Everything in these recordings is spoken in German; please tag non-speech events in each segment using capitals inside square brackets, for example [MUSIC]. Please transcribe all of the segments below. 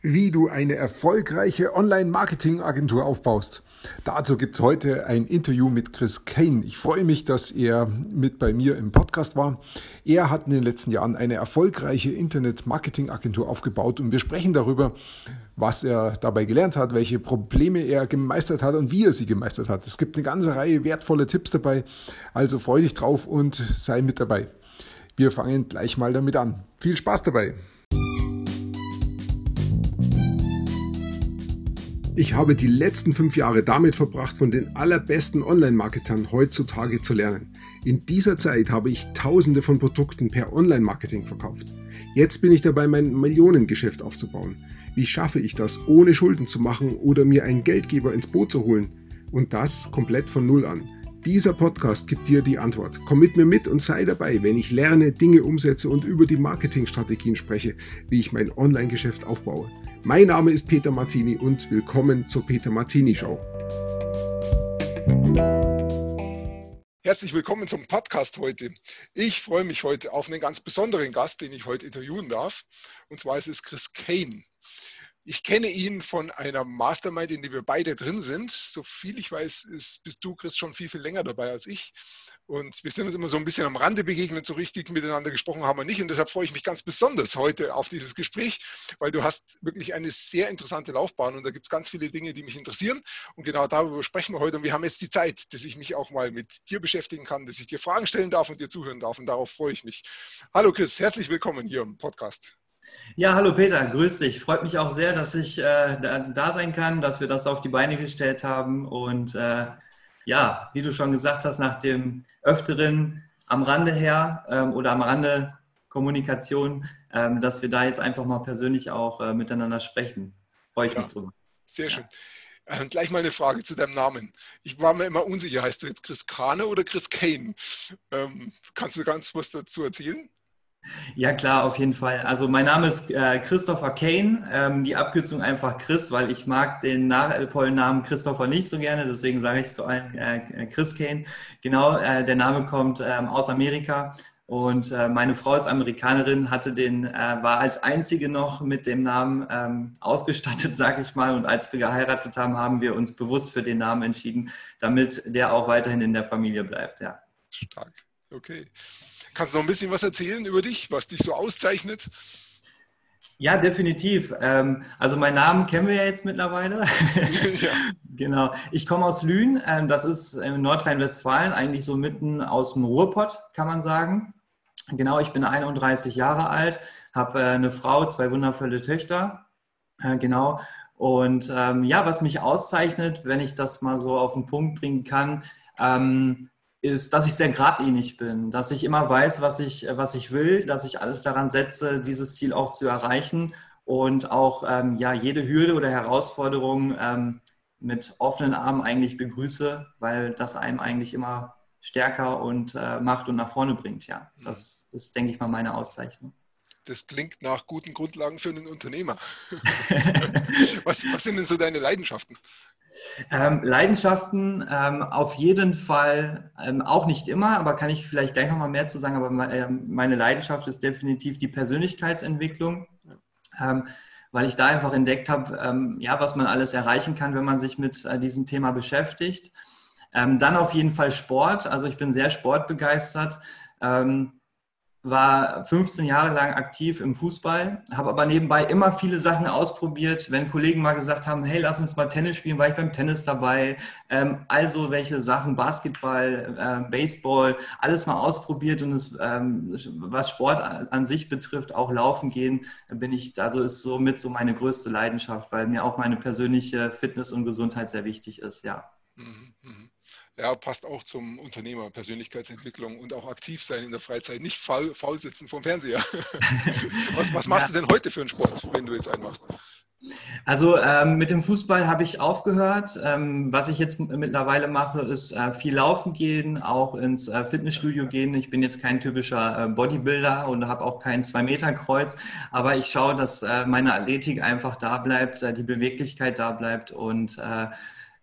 wie du eine erfolgreiche Online-Marketing-Agentur aufbaust. Dazu gibt's heute ein Interview mit Chris Kane. Ich freue mich, dass er mit bei mir im Podcast war. Er hat in den letzten Jahren eine erfolgreiche Internet-Marketing-Agentur aufgebaut und wir sprechen darüber, was er dabei gelernt hat, welche Probleme er gemeistert hat und wie er sie gemeistert hat. Es gibt eine ganze Reihe wertvoller Tipps dabei, also freu dich drauf und sei mit dabei. Wir fangen gleich mal damit an. Viel Spaß dabei! Ich habe die letzten fünf Jahre damit verbracht, von den allerbesten Online-Marketern heutzutage zu lernen. In dieser Zeit habe ich tausende von Produkten per Online-Marketing verkauft. Jetzt bin ich dabei, mein Millionengeschäft aufzubauen. Wie schaffe ich das, ohne Schulden zu machen oder mir einen Geldgeber ins Boot zu holen? Und das komplett von Null an. Dieser Podcast gibt dir die Antwort. Komm mit mir mit und sei dabei, wenn ich lerne, Dinge umsetze und über die Marketingstrategien spreche, wie ich mein Online-Geschäft aufbaue. Mein Name ist Peter Martini und willkommen zur Peter Martini Show. Herzlich willkommen zum Podcast heute. Ich freue mich heute auf einen ganz besonderen Gast, den ich heute interviewen darf. Und zwar ist es Chris Kane. Ich kenne ihn von einer Mastermind, in der wir beide drin sind. So viel ich weiß, ist, bist du, Chris, schon viel, viel länger dabei als ich. Und wir sind uns immer so ein bisschen am Rande begegnet, so richtig miteinander gesprochen haben wir nicht. Und deshalb freue ich mich ganz besonders heute auf dieses Gespräch, weil du hast wirklich eine sehr interessante Laufbahn und da gibt es ganz viele Dinge, die mich interessieren. Und genau darüber sprechen wir heute. Und wir haben jetzt die Zeit, dass ich mich auch mal mit dir beschäftigen kann, dass ich dir Fragen stellen darf und dir zuhören darf. Und darauf freue ich mich. Hallo Chris, herzlich willkommen hier im Podcast. Ja, hallo Peter, grüß dich. Freut mich auch sehr, dass ich äh, da, da, sein kann, dass wir das auf die Beine gestellt haben und äh, ja, wie du schon gesagt hast, nach dem Öfteren am Rande her ähm, oder am Rande Kommunikation, ähm, dass wir da jetzt einfach mal persönlich auch äh, miteinander sprechen. Freue ich ja, mich drüber. Sehr schön. Ja. Äh, gleich mal eine Frage zu deinem Namen. Ich war mir immer unsicher, heißt du jetzt Chris Kane oder Chris Kane? Ähm, kannst du ganz was dazu erzählen? Ja, klar, auf jeden Fall. Also mein Name ist äh, Christopher Kane, ähm, die Abkürzung einfach Chris, weil ich mag den äh, vollen Namen Christopher nicht so gerne, deswegen sage ich zu allen äh, Chris Kane. Genau, äh, der Name kommt ähm, aus Amerika und äh, meine Frau ist Amerikanerin, hatte den, äh, war als einzige noch mit dem Namen ähm, ausgestattet, [LAUGHS] sage ich mal. Und als wir geheiratet haben, haben wir uns bewusst für den Namen entschieden, damit der auch weiterhin in der Familie bleibt. Ja. Stark. Okay. Kannst du noch ein bisschen was erzählen über dich, was dich so auszeichnet? Ja, definitiv. Ähm, also meinen Namen kennen wir ja jetzt mittlerweile. [LAUGHS] ja. Genau. Ich komme aus Lünen. Ähm, das ist in Nordrhein-Westfalen, eigentlich so mitten aus dem Ruhrpott, kann man sagen. Genau, ich bin 31 Jahre alt, habe äh, eine Frau, zwei wundervolle Töchter. Äh, genau. Und ähm, ja, was mich auszeichnet, wenn ich das mal so auf den Punkt bringen kann, ist, dass ich sehr geradlinig bin, dass ich immer weiß, was ich, was ich will, dass ich alles daran setze, dieses Ziel auch zu erreichen und auch ähm, ja, jede Hürde oder Herausforderung ähm, mit offenen Armen eigentlich begrüße, weil das einem eigentlich immer stärker und äh, macht und nach vorne bringt. Ja, das ist, denke ich mal, meine Auszeichnung. Das klingt nach guten Grundlagen für einen Unternehmer. [LAUGHS] was, was sind denn so deine Leidenschaften? Ähm, Leidenschaften ähm, auf jeden Fall, ähm, auch nicht immer, aber kann ich vielleicht gleich nochmal mehr zu sagen, aber ähm, meine Leidenschaft ist definitiv die Persönlichkeitsentwicklung, ähm, weil ich da einfach entdeckt habe, ähm, ja, was man alles erreichen kann, wenn man sich mit äh, diesem Thema beschäftigt. dann auf jeden Fall Sport, also ich bin sehr sportbegeistert. Ähm, war 15 Jahre lang aktiv im Fußball, habe aber nebenbei immer viele Sachen ausprobiert. Wenn Kollegen mal gesagt haben, hey, lass uns mal Tennis spielen, war ich beim Tennis dabei. Ähm, also welche Sachen, Basketball, äh, Baseball, alles mal ausprobiert und es, ähm, was Sport an sich betrifft, auch laufen gehen, bin ich, also ist somit so meine größte Leidenschaft, weil mir auch meine persönliche Fitness und Gesundheit sehr wichtig ist, ja. Mhm, mh ja, passt auch zum Unternehmer, Persönlichkeitsentwicklung und auch aktiv sein in der Freizeit, nicht faul, faul sitzen vom Fernseher. [LAUGHS] was, was machst ja. du denn heute für einen Sport, wenn du jetzt einen machst? Also ähm, mit dem Fußball habe ich aufgehört. Ähm, was ich jetzt mittlerweile mache, ist äh, viel laufen gehen, auch ins äh, Fitnessstudio gehen. Ich bin jetzt kein typischer äh, Bodybuilder und habe auch kein Zwei-Meter-Kreuz, aber ich schaue, dass äh, meine Athletik einfach da bleibt, äh, die Beweglichkeit da bleibt und äh,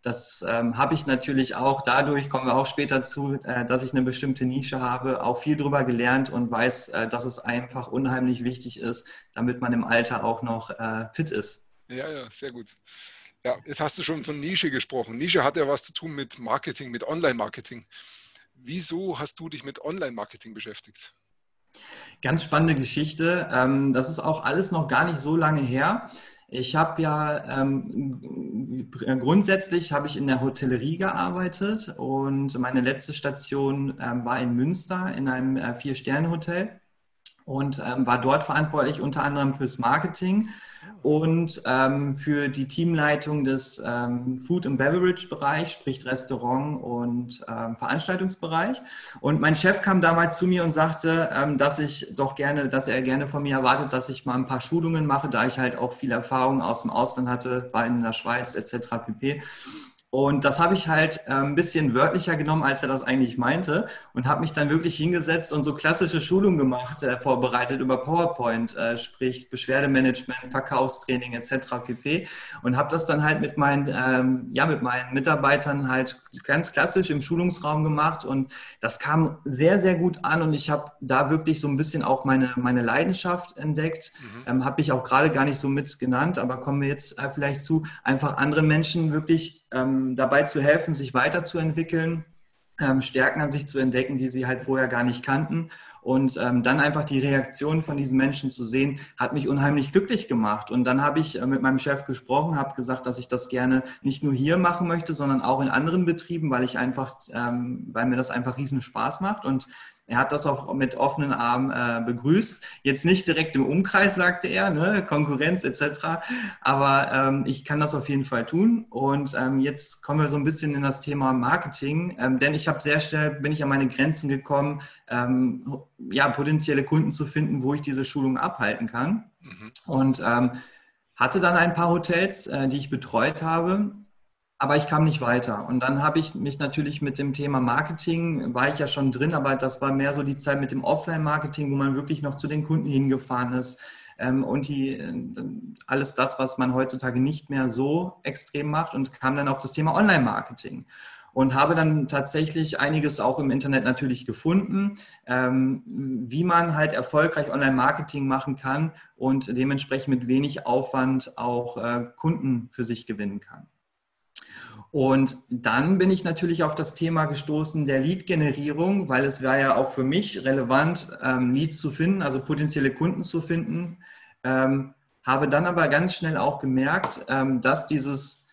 das ähm, habe ich natürlich auch dadurch, kommen wir auch später zu, äh, dass ich eine bestimmte Nische habe, auch viel darüber gelernt und weiß, äh, dass es einfach unheimlich wichtig ist, damit man im Alter auch noch äh, fit ist. Ja, ja, sehr gut. Ja, jetzt hast du schon von Nische gesprochen. Nische hat ja was zu tun mit Marketing, mit Online-Marketing. Wieso hast du dich mit Online-Marketing beschäftigt? Ganz spannende Geschichte. Ähm, das ist auch alles noch gar nicht so lange her. Ich habe ja ähm, grundsätzlich habe ich in der Hotellerie gearbeitet und meine letzte Station ähm, war in Münster in einem äh, Vier-Sterne-Hotel und ähm, war dort verantwortlich unter anderem fürs Marketing und ähm, für die Teamleitung des ähm, Food and Beverage Bereich, sprich Restaurant und ähm, Veranstaltungsbereich. Und mein Chef kam damals zu mir und sagte, ähm, dass ich doch gerne, dass er gerne von mir erwartet, dass ich mal ein paar Schulungen mache, da ich halt auch viel Erfahrung aus dem Ausland hatte, war in der Schweiz etc. pp. Und das habe ich halt äh, ein bisschen wörtlicher genommen, als er das eigentlich meinte und habe mich dann wirklich hingesetzt und so klassische Schulungen gemacht, äh, vorbereitet über PowerPoint, äh, sprich Beschwerdemanagement, Verkaufstraining etc. pp. Und habe das dann halt mit meinen, ähm, ja, mit meinen Mitarbeitern halt ganz klassisch im Schulungsraum gemacht und das kam sehr, sehr gut an und ich habe da wirklich so ein bisschen auch meine, meine Leidenschaft entdeckt. Mhm. Ähm, habe ich auch gerade gar nicht so mit genannt, aber kommen wir jetzt äh, vielleicht zu, einfach anderen Menschen wirklich ähm, dabei zu helfen, sich weiterzuentwickeln, ähm, Stärken an sich zu entdecken, die sie halt vorher gar nicht kannten. Und ähm, dann einfach die Reaktion von diesen Menschen zu sehen, hat mich unheimlich glücklich gemacht. Und dann habe ich äh, mit meinem Chef gesprochen, habe gesagt, dass ich das gerne nicht nur hier machen möchte, sondern auch in anderen Betrieben, weil ich einfach, ähm, weil mir das einfach riesen Spaß macht. Und er hat das auch mit offenen Armen äh, begrüßt. Jetzt nicht direkt im Umkreis, sagte er, ne? Konkurrenz etc. Aber ähm, ich kann das auf jeden Fall tun. Und ähm, jetzt kommen wir so ein bisschen in das Thema Marketing, ähm, denn ich habe sehr schnell bin ich an meine Grenzen gekommen, ähm, ja potenzielle Kunden zu finden, wo ich diese Schulung abhalten kann. Mhm. Und ähm, hatte dann ein paar Hotels, äh, die ich betreut habe aber ich kam nicht weiter. Und dann habe ich mich natürlich mit dem Thema Marketing, war ich ja schon drin, aber das war mehr so die Zeit mit dem Offline-Marketing, wo man wirklich noch zu den Kunden hingefahren ist. Ähm, und die, alles das, was man heutzutage nicht mehr so extrem macht und kam dann auf das Thema Online-Marketing und habe dann tatsächlich einiges auch im Internet natürlich gefunden, ähm, wie man halt erfolgreich Online-Marketing machen kann und dementsprechend mit wenig Aufwand auch äh, Kunden für sich gewinnen kann. Und dann bin ich natürlich auf das Thema gestoßen der Lead-Generierung, weil es war ja auch für mich relevant, ähm, Leads zu finden, also potenzielle Kunden zu finden. Ähm, habe dann aber ganz schnell auch gemerkt, ähm, dass dieses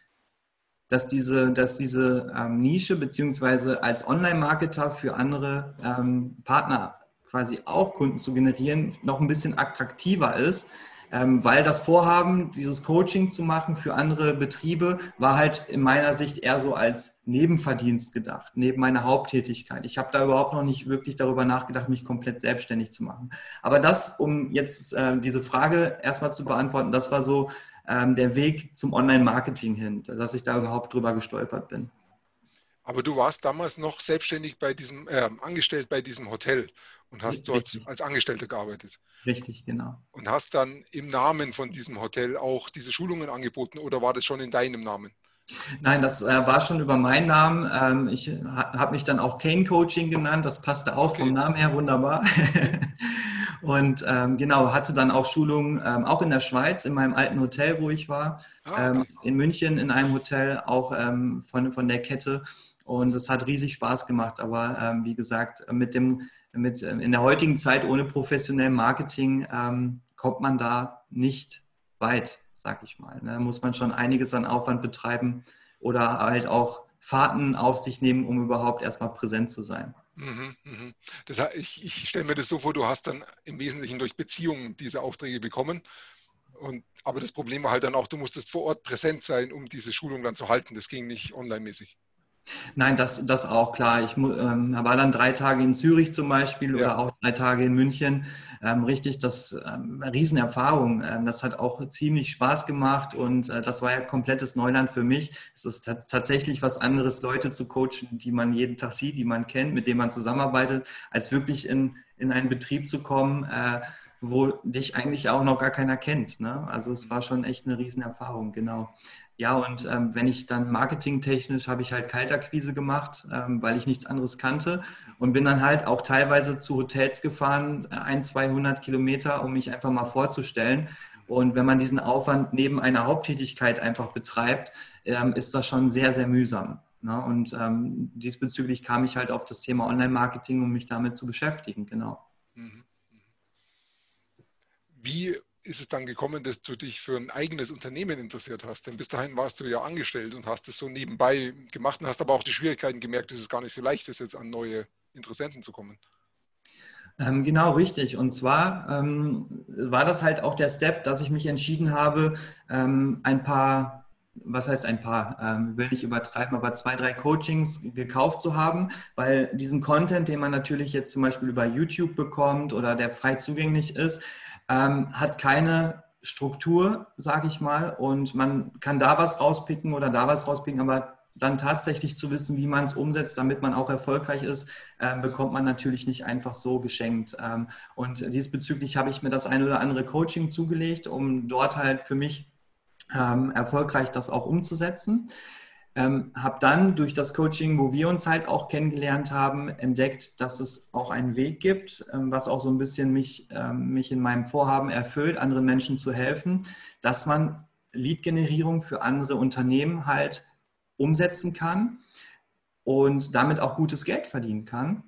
dass diese, dass diese ähm, Nische beziehungsweise als Online-Marketer für andere ähm, Partner quasi auch Kunden zu generieren, noch ein bisschen attraktiver ist, weil das Vorhaben, dieses Coaching zu machen für andere Betriebe, war halt in meiner Sicht eher so als Nebenverdienst gedacht, neben meiner Haupttätigkeit. Ich habe da überhaupt noch nicht wirklich darüber nachgedacht, mich komplett selbstständig zu machen. Aber das, um jetzt äh, diese Frage erstmal zu beantworten, das war so ähm, der Weg zum Online-Marketing hin, dass ich da überhaupt drüber gestolpert bin. Aber du warst damals noch selbstständig bei diesem, äh, angestellt bei diesem Hotel und hast Richtig. dort als Angestellter gearbeitet. Richtig, genau. Und hast dann im Namen von diesem Hotel auch diese Schulungen angeboten oder war das schon in deinem Namen? Nein, das äh, war schon über meinen Namen. Ähm, ich ha, habe mich dann auch Kane Coaching genannt. Das passte auch okay. vom Namen her wunderbar. [LAUGHS] Und ähm, genau, hatte dann auch Schulungen, ähm, auch in der Schweiz, in meinem alten Hotel, wo ich war, ah, ähm, in München in einem Hotel, auch ähm, von, von der Kette. Und es hat riesig Spaß gemacht. Aber ähm, wie gesagt, mit dem, mit, ähm, in der heutigen Zeit ohne professionellem Marketing ähm, kommt man da nicht weit, sag ich mal. Da ne? muss man schon einiges an Aufwand betreiben oder halt auch Fahrten auf sich nehmen, um überhaupt erstmal präsent zu sein. Mhm, mhm. Das ich, ich stelle mir das so vor, du hast dann im Wesentlichen durch Beziehungen diese Aufträge bekommen. Und, aber das Problem war halt dann auch, du musstest vor Ort präsent sein, um diese Schulung dann zu halten. Das ging nicht online-mäßig. Nein, das, das auch klar. Ich ähm, war dann drei Tage in Zürich zum Beispiel ja. oder auch drei Tage in München. Ähm, richtig, das ähm, Riesenerfahrung. Ähm, das hat auch ziemlich Spaß gemacht und äh, das war ja komplettes Neuland für mich. Es ist tatsächlich was anderes, Leute zu coachen, die man jeden Tag sieht, die man kennt, mit denen man zusammenarbeitet, als wirklich in, in einen Betrieb zu kommen. Äh, wo dich eigentlich auch noch gar keiner kennt. Ne? Also es war schon echt eine Riesenerfahrung, genau. Ja, und ähm, wenn ich dann marketingtechnisch habe ich halt Kaltakquise gemacht, ähm, weil ich nichts anderes kannte und bin dann halt auch teilweise zu Hotels gefahren, ein, 200 Kilometer, um mich einfach mal vorzustellen. Und wenn man diesen Aufwand neben einer Haupttätigkeit einfach betreibt, ähm, ist das schon sehr, sehr mühsam. Ne? Und ähm, diesbezüglich kam ich halt auf das Thema Online-Marketing, um mich damit zu beschäftigen, genau. Mhm. Wie ist es dann gekommen, dass du dich für ein eigenes Unternehmen interessiert hast? Denn bis dahin warst du ja angestellt und hast es so nebenbei gemacht und hast aber auch die Schwierigkeiten gemerkt, dass es gar nicht so leicht ist, jetzt an neue Interessenten zu kommen. Ähm, genau, richtig. Und zwar ähm, war das halt auch der Step, dass ich mich entschieden habe, ähm, ein paar, was heißt ein paar, ähm, will nicht übertreiben, aber zwei, drei Coachings gekauft zu haben, weil diesen Content, den man natürlich jetzt zum Beispiel über YouTube bekommt oder der frei zugänglich ist, ähm, hat keine Struktur, sage ich mal, und man kann da was rauspicken oder da was rauspicken, aber dann tatsächlich zu wissen, wie man es umsetzt, damit man auch erfolgreich ist, äh, bekommt man natürlich nicht einfach so geschenkt. Ähm, und diesbezüglich habe ich mir das ein oder andere Coaching zugelegt, um dort halt für mich ähm, erfolgreich das auch umzusetzen. Ähm, habe dann durch das Coaching, wo wir uns halt auch kennengelernt haben, entdeckt, dass es auch einen Weg gibt, ähm, was auch so ein bisschen mich, ähm, mich in meinem Vorhaben erfüllt, anderen Menschen zu helfen, dass man Lead-Generierung für andere Unternehmen halt umsetzen kann und damit auch gutes Geld verdienen kann.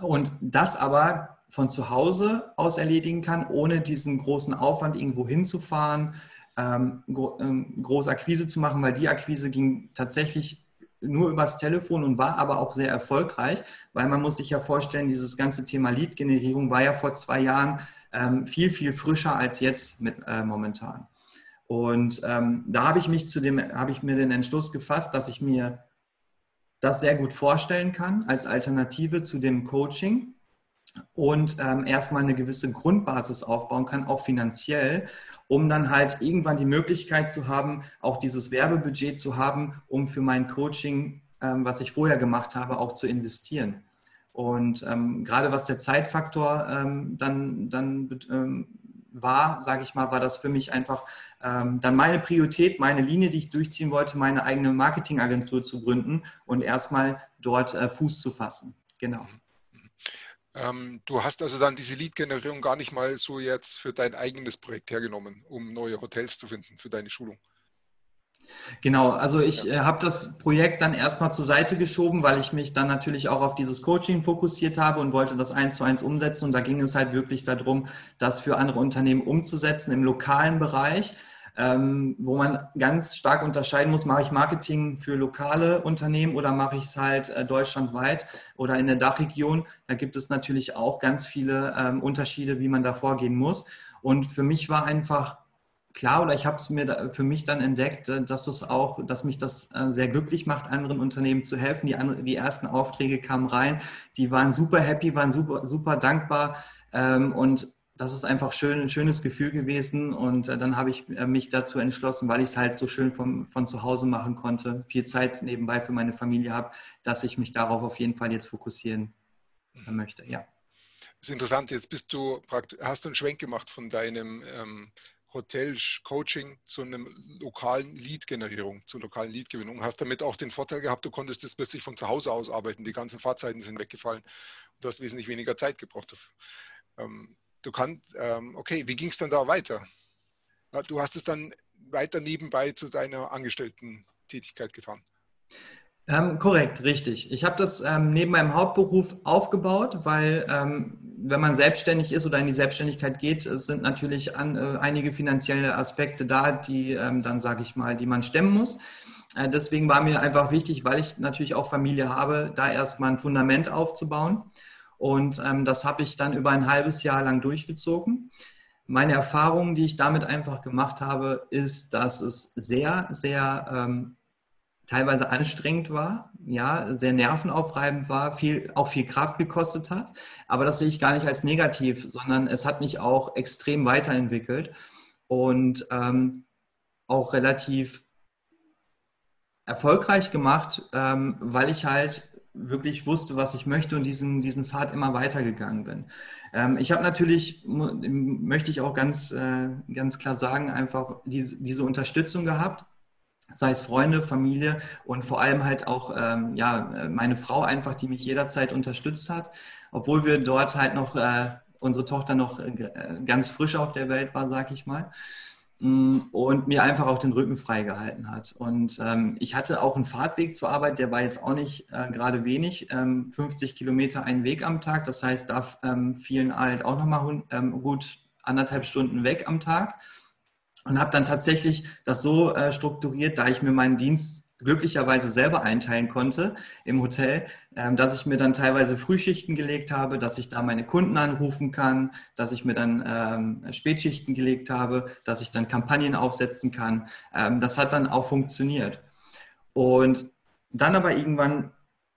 Und das aber von zu Hause aus erledigen kann, ohne diesen großen Aufwand irgendwo hinzufahren, ähm, gro ähm, groß Akquise zu machen, weil die Akquise ging tatsächlich nur übers Telefon und war aber auch sehr erfolgreich, weil man muss sich ja vorstellen, dieses ganze Thema Lead-Generierung war ja vor zwei Jahren ähm, viel, viel frischer als jetzt mit, äh, momentan. Und ähm, da habe ich mich zu dem, habe ich mir den Entschluss gefasst, dass ich mir das sehr gut vorstellen kann als Alternative zu dem Coaching und ähm, erstmal eine gewisse Grundbasis aufbauen kann, auch finanziell, um dann halt irgendwann die Möglichkeit zu haben, auch dieses Werbebudget zu haben, um für mein Coaching, ähm, was ich vorher gemacht habe, auch zu investieren. Und ähm, gerade was der Zeitfaktor ähm, dann, dann ähm, war, sage ich mal, war das für mich einfach ähm, dann meine Priorität, meine Linie, die ich durchziehen wollte, meine eigene Marketingagentur zu gründen und erstmal dort äh, Fuß zu fassen. Genau. Ähm, du hast also dann diese Lead-Generierung gar nicht mal so jetzt für dein eigenes Projekt hergenommen, um neue Hotels zu finden für deine Schulung. Genau, also ich äh, habe das Projekt dann erstmal zur Seite geschoben, weil ich mich dann natürlich auch auf dieses Coaching fokussiert habe und wollte das eins zu eins umsetzen. Und da ging es halt wirklich darum, das für andere Unternehmen umzusetzen im lokalen Bereich ähm, wo man ganz stark unterscheiden muss, mache ich Marketing für lokale Unternehmen oder mache ich es halt äh, deutschlandweit oder in der Dachregion. Da gibt es natürlich auch ganz viele ähm, Unterschiede, wie man da vorgehen muss. Und für mich war einfach klar oder ich habe es mir für mich dann entdeckt, äh, dass es auch, dass mich das äh, sehr glücklich macht, anderen Unternehmen zu helfen. Die, andere, die ersten Aufträge kamen rein, die waren super happy, waren super, super dankbar ähm, und das ist einfach schön, ein schönes Gefühl gewesen. Und äh, dann habe ich äh, mich dazu entschlossen, weil ich es halt so schön vom, von zu Hause machen konnte, viel Zeit nebenbei für meine Familie habe, dass ich mich darauf auf jeden Fall jetzt fokussieren mhm. möchte. Ja. Das ist interessant. Jetzt bist du hast du einen Schwenk gemacht von deinem ähm, Hotel-Coaching zu einem lokalen Lead-Generierung, zur lokalen Lead-Gewinnung. Hast damit auch den Vorteil gehabt, du konntest das plötzlich von zu Hause aus arbeiten. Die ganzen Fahrzeiten sind weggefallen. Du hast wesentlich weniger Zeit gebraucht. Ähm, du kannst, ähm, okay, wie ging es dann da weiter? Du hast es dann weiter nebenbei zu deiner Angestellten-Tätigkeit getan. Ähm, korrekt, richtig. Ich habe das ähm, neben meinem Hauptberuf aufgebaut, weil ähm, wenn man selbstständig ist oder in die Selbstständigkeit geht, sind natürlich an, äh, einige finanzielle Aspekte da, die ähm, dann, sage ich mal, die man stemmen muss. Äh, deswegen war mir einfach wichtig, weil ich natürlich auch Familie habe, da erstmal ein Fundament aufzubauen. Und ähm, das habe ich dann über ein halbes Jahr lang durchgezogen. Meine Erfahrung, die ich damit einfach gemacht habe, ist, dass es sehr, sehr ähm, teilweise anstrengend war, ja, sehr nervenaufreibend war, viel, auch viel Kraft gekostet hat. Aber das sehe ich gar nicht als negativ, sondern es hat mich auch extrem weiterentwickelt und ähm, auch relativ erfolgreich gemacht, ähm, weil ich halt wirklich wusste, was ich möchte und diesen, diesen Pfad immer weitergegangen bin. Ähm, ich habe natürlich, möchte ich auch ganz, äh, ganz klar sagen, einfach diese, diese Unterstützung gehabt sei es Freunde, Familie und vor allem halt auch ähm, ja, meine Frau einfach, die mich jederzeit unterstützt hat, obwohl wir dort halt noch, äh, unsere Tochter noch äh, ganz frisch auf der Welt war, sag ich mal. Mm, und mir einfach auch den Rücken freigehalten hat. Und ähm, ich hatte auch einen Fahrtweg zur Arbeit, der war jetzt auch nicht äh, gerade wenig, ähm, 50 Kilometer ein Weg am Tag. Das heißt, da ähm, fielen halt auch nochmal ähm, gut anderthalb Stunden weg am Tag und habe dann tatsächlich das so äh, strukturiert, da ich mir meinen Dienst glücklicherweise selber einteilen konnte im Hotel, ähm, dass ich mir dann teilweise Frühschichten gelegt habe, dass ich da meine Kunden anrufen kann, dass ich mir dann ähm, Spätschichten gelegt habe, dass ich dann Kampagnen aufsetzen kann. Ähm, das hat dann auch funktioniert. Und dann aber irgendwann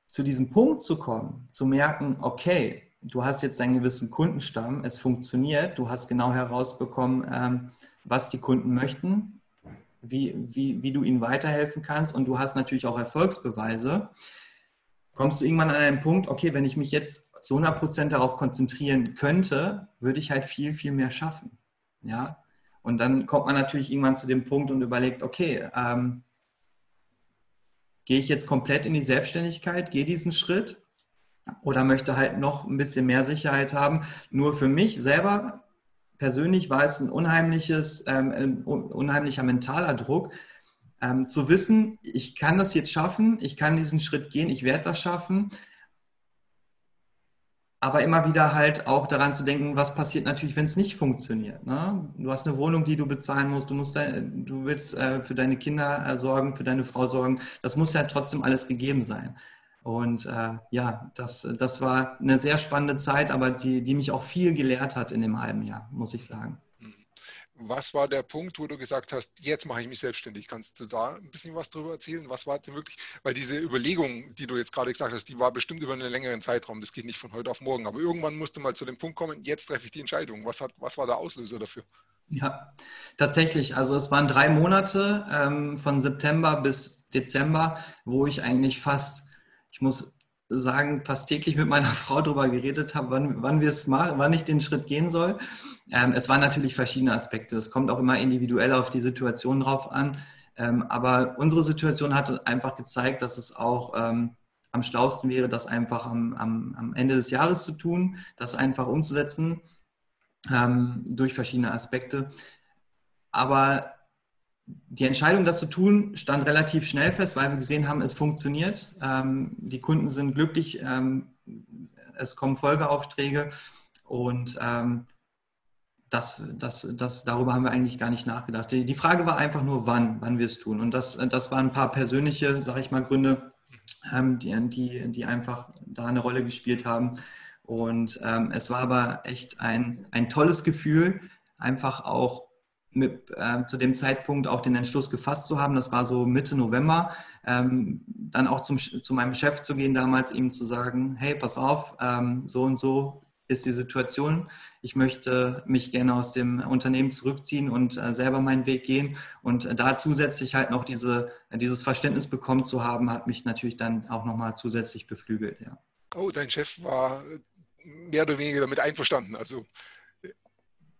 zu diesem Punkt zu kommen, zu merken, okay, du hast jetzt einen gewissen Kundenstamm, es funktioniert, du hast genau herausbekommen, was die Kunden möchten, wie, wie, wie du ihnen weiterhelfen kannst und du hast natürlich auch Erfolgsbeweise, kommst du irgendwann an einen Punkt, okay, wenn ich mich jetzt zu 100 Prozent darauf konzentrieren könnte, würde ich halt viel, viel mehr schaffen. Ja, und dann kommt man natürlich irgendwann zu dem Punkt und überlegt, okay, ähm, gehe ich jetzt komplett in die Selbstständigkeit, gehe diesen Schritt oder möchte halt noch ein bisschen mehr Sicherheit haben. Nur für mich selber persönlich war es ein unheimliches, ähm, ein unheimlicher mentaler Druck, ähm, zu wissen, ich kann das jetzt schaffen, ich kann diesen Schritt gehen, ich werde das schaffen, aber immer wieder halt auch daran zu denken, was passiert natürlich, wenn es nicht funktioniert. Ne? Du hast eine Wohnung, die du bezahlen musst, du, musst du willst äh, für deine Kinder äh, sorgen, für deine Frau sorgen, das muss ja trotzdem alles gegeben sein. Und äh, ja, das, das war eine sehr spannende Zeit, aber die, die mich auch viel gelehrt hat in dem halben Jahr, muss ich sagen. Mhm. Was war der Punkt, wo du gesagt hast, jetzt mache ich mich selbstständig? Kannst du da ein bisschen was darüber erzählen? Was war denn wirklich, weil diese Überlegung, die du jetzt gerade gesagt hast, die war bestimmt über einen längeren Zeitraum. Das geht nicht von heute auf morgen. Aber irgendwann musste mal zu dem Punkt kommen, jetzt treffe ich die Entscheidung. Was, hat, was war der Auslöser dafür? Ja, tatsächlich. Also es waren drei Monate ähm, von September bis Dezember, wo ich eigentlich fast ich muss sagen, fast täglich mit meiner [LAUGHS] Frau darüber geredet habe, wann, wann wir es machen, wann ich den Schritt gehen soll. Ähm, es waren natürlich verschiedene Aspekte. Es kommt auch immer individuell auf die Situation drauf an. Ähm, aber unsere Situation hat einfach gezeigt, dass es auch ähm, am schlausten wäre, das einfach am, am, am, Ende des Jahres zu tun, das einfach umzusetzen ähm, durch verschiedene Aspekte. Aber die Entscheidung, das zu tun, stand relativ schnell fest, weil wir gesehen haben, es funktioniert. Ähm, die Kunden sind glücklich, ähm, es kommen Folgeaufträge und ähm, das, das, das, darüber haben wir eigentlich gar nicht nachgedacht. Die, Frage war einfach nur, wann, wann wir es tun. Und das, das waren ein paar persönliche, sage ich mal, Gründe, die, die, die einfach da eine Rolle gespielt haben. Und es war aber echt ein, ein tolles Gefühl, einfach auch mit, äh, zu dem Zeitpunkt auch den Entschluss gefasst zu haben, das war so Mitte November, ähm, dann auch zum, zu meinem Chef zu gehen, damals ihm zu sagen, hey, pass auf, ähm, so und so ist die Situation. Ich möchte mich gerne aus dem Unternehmen zurückziehen und äh, selber meinen Weg gehen. Und äh, da zusätzlich halt noch diese, dieses Verständnis bekommen zu haben, hat mich natürlich dann auch nochmal zusätzlich beflügelt. Ja. Oh, dein Chef war mehr oder weniger damit einverstanden. Also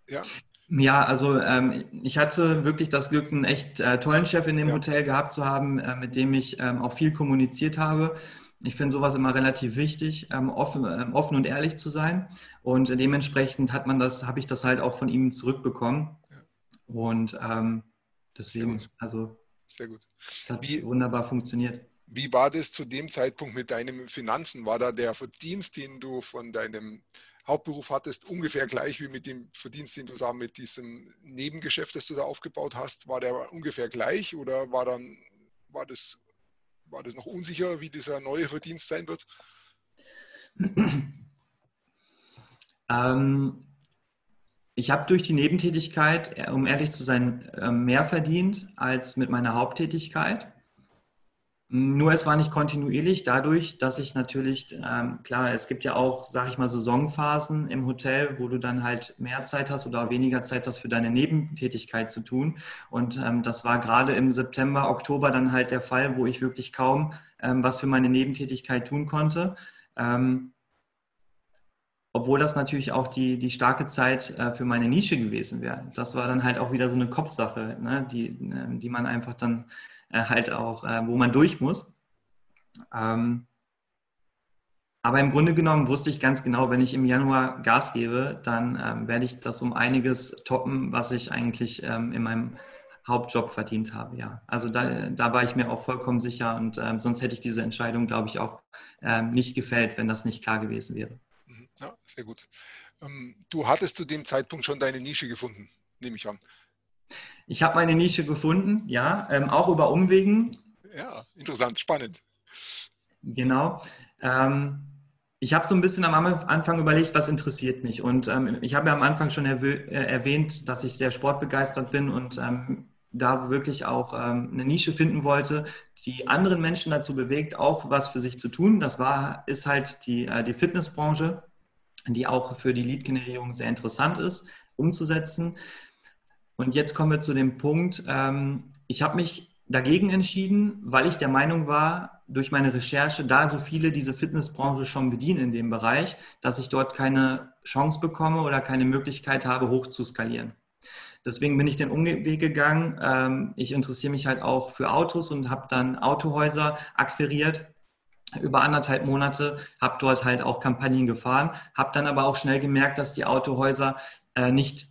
ja. Ja, also ähm, ich hatte wirklich das Glück, einen echt äh, tollen Chef in dem ja. Hotel gehabt zu haben, äh, mit dem ich ähm, auch viel kommuniziert habe. Ich finde sowas immer relativ wichtig, ähm, offen, ähm, offen und ehrlich zu sein. Und dementsprechend hat man das, habe ich das halt auch von ihm zurückbekommen. Ja. Und ähm, deswegen, Sehr also Sehr gut. es hat wie, wunderbar funktioniert. Wie war das zu dem Zeitpunkt mit deinen Finanzen? War da der Verdienst, den du von deinem Hauptberuf hattest, ungefähr gleich wie mit dem Verdienst, den du da mit diesem Nebengeschäft, das du da aufgebaut hast, war der ungefähr gleich oder war dann, war das, war das noch unsicher, wie dieser neue Verdienst sein wird? [CLEARS THROAT] Ähm, ich habe durch die Nebentätigkeit, äh, um ehrlich zu sein, äh, mehr verdient als mit meiner Haupttätigkeit. Nur es war nicht kontinuierlich, dadurch, dass ich natürlich, ähm, klar, es gibt ja auch, sag ich mal, Saisonphasen im Hotel, wo du dann halt mehr Zeit hast oder weniger Zeit hast für deine Nebentätigkeit zu tun. Und ähm, das war gerade im September, Oktober dann halt der Fall, wo ich wirklich kaum ähm, was für meine Nebentätigkeit tun konnte. Ähm, obwohl das natürlich auch die, die starke Zeit äh, für meine Nische gewesen wäre. Das war dann halt auch wieder so eine Kopfsache, ne, die, äh, die man einfach dann halt auch, äh, wo man durch muss. Ähm, aber im Grunde genommen wusste ich ganz genau, wenn ich im Januar Gas gebe, dann ähm, werde ich das um einiges toppen, was ich eigentlich ähm, in meinem Hauptjob verdient habe. Ja, also da, da war ich mir auch vollkommen sicher und ähm, sonst hätte ich diese Entscheidung, glaube ich, auch ähm, nicht gefällt, wenn das nicht klar gewesen wäre. Mhm. Ja, sehr gut. Ähm, du hattest zu dem Zeitpunkt schon deine Nische gefunden, nehme ich an. Ich habe meine Nische gefunden, ja, ähm, auch über Umwegen. Ja, interessant, spannend. Genau. Ähm, ich habe so ein bisschen am Anfang überlegt, was interessiert mich. Und ähm, ich habe ja am Anfang schon äh, erwähnt, dass ich sehr sportbegeistert bin und ähm, da wirklich auch ähm, eine Nische finden wollte, die anderen Menschen dazu bewegt, auch was für sich zu tun. Das war, ist halt die, äh, die Fitnessbranche, die auch für die Lead-Generierung sehr interessant ist, umzusetzen. Und jetzt kommen wir zu dem Punkt, ähm, ich habe mich dagegen entschieden, weil ich der Meinung war, durch meine Recherche, da so viele diese Fitnessbranche schon bedienen in dem Bereich, dass ich dort keine Chance bekomme oder keine Möglichkeit habe, hoch zu skalieren. Deswegen bin ich den Umweg gegangen. Ähm, ich interessiere mich halt auch für Autos und habe dann Autohäuser akquiriert über anderthalb Monate, habe dort halt auch Kampagnen gefahren, habe dann aber auch schnell gemerkt, dass die Autohäuser äh, nicht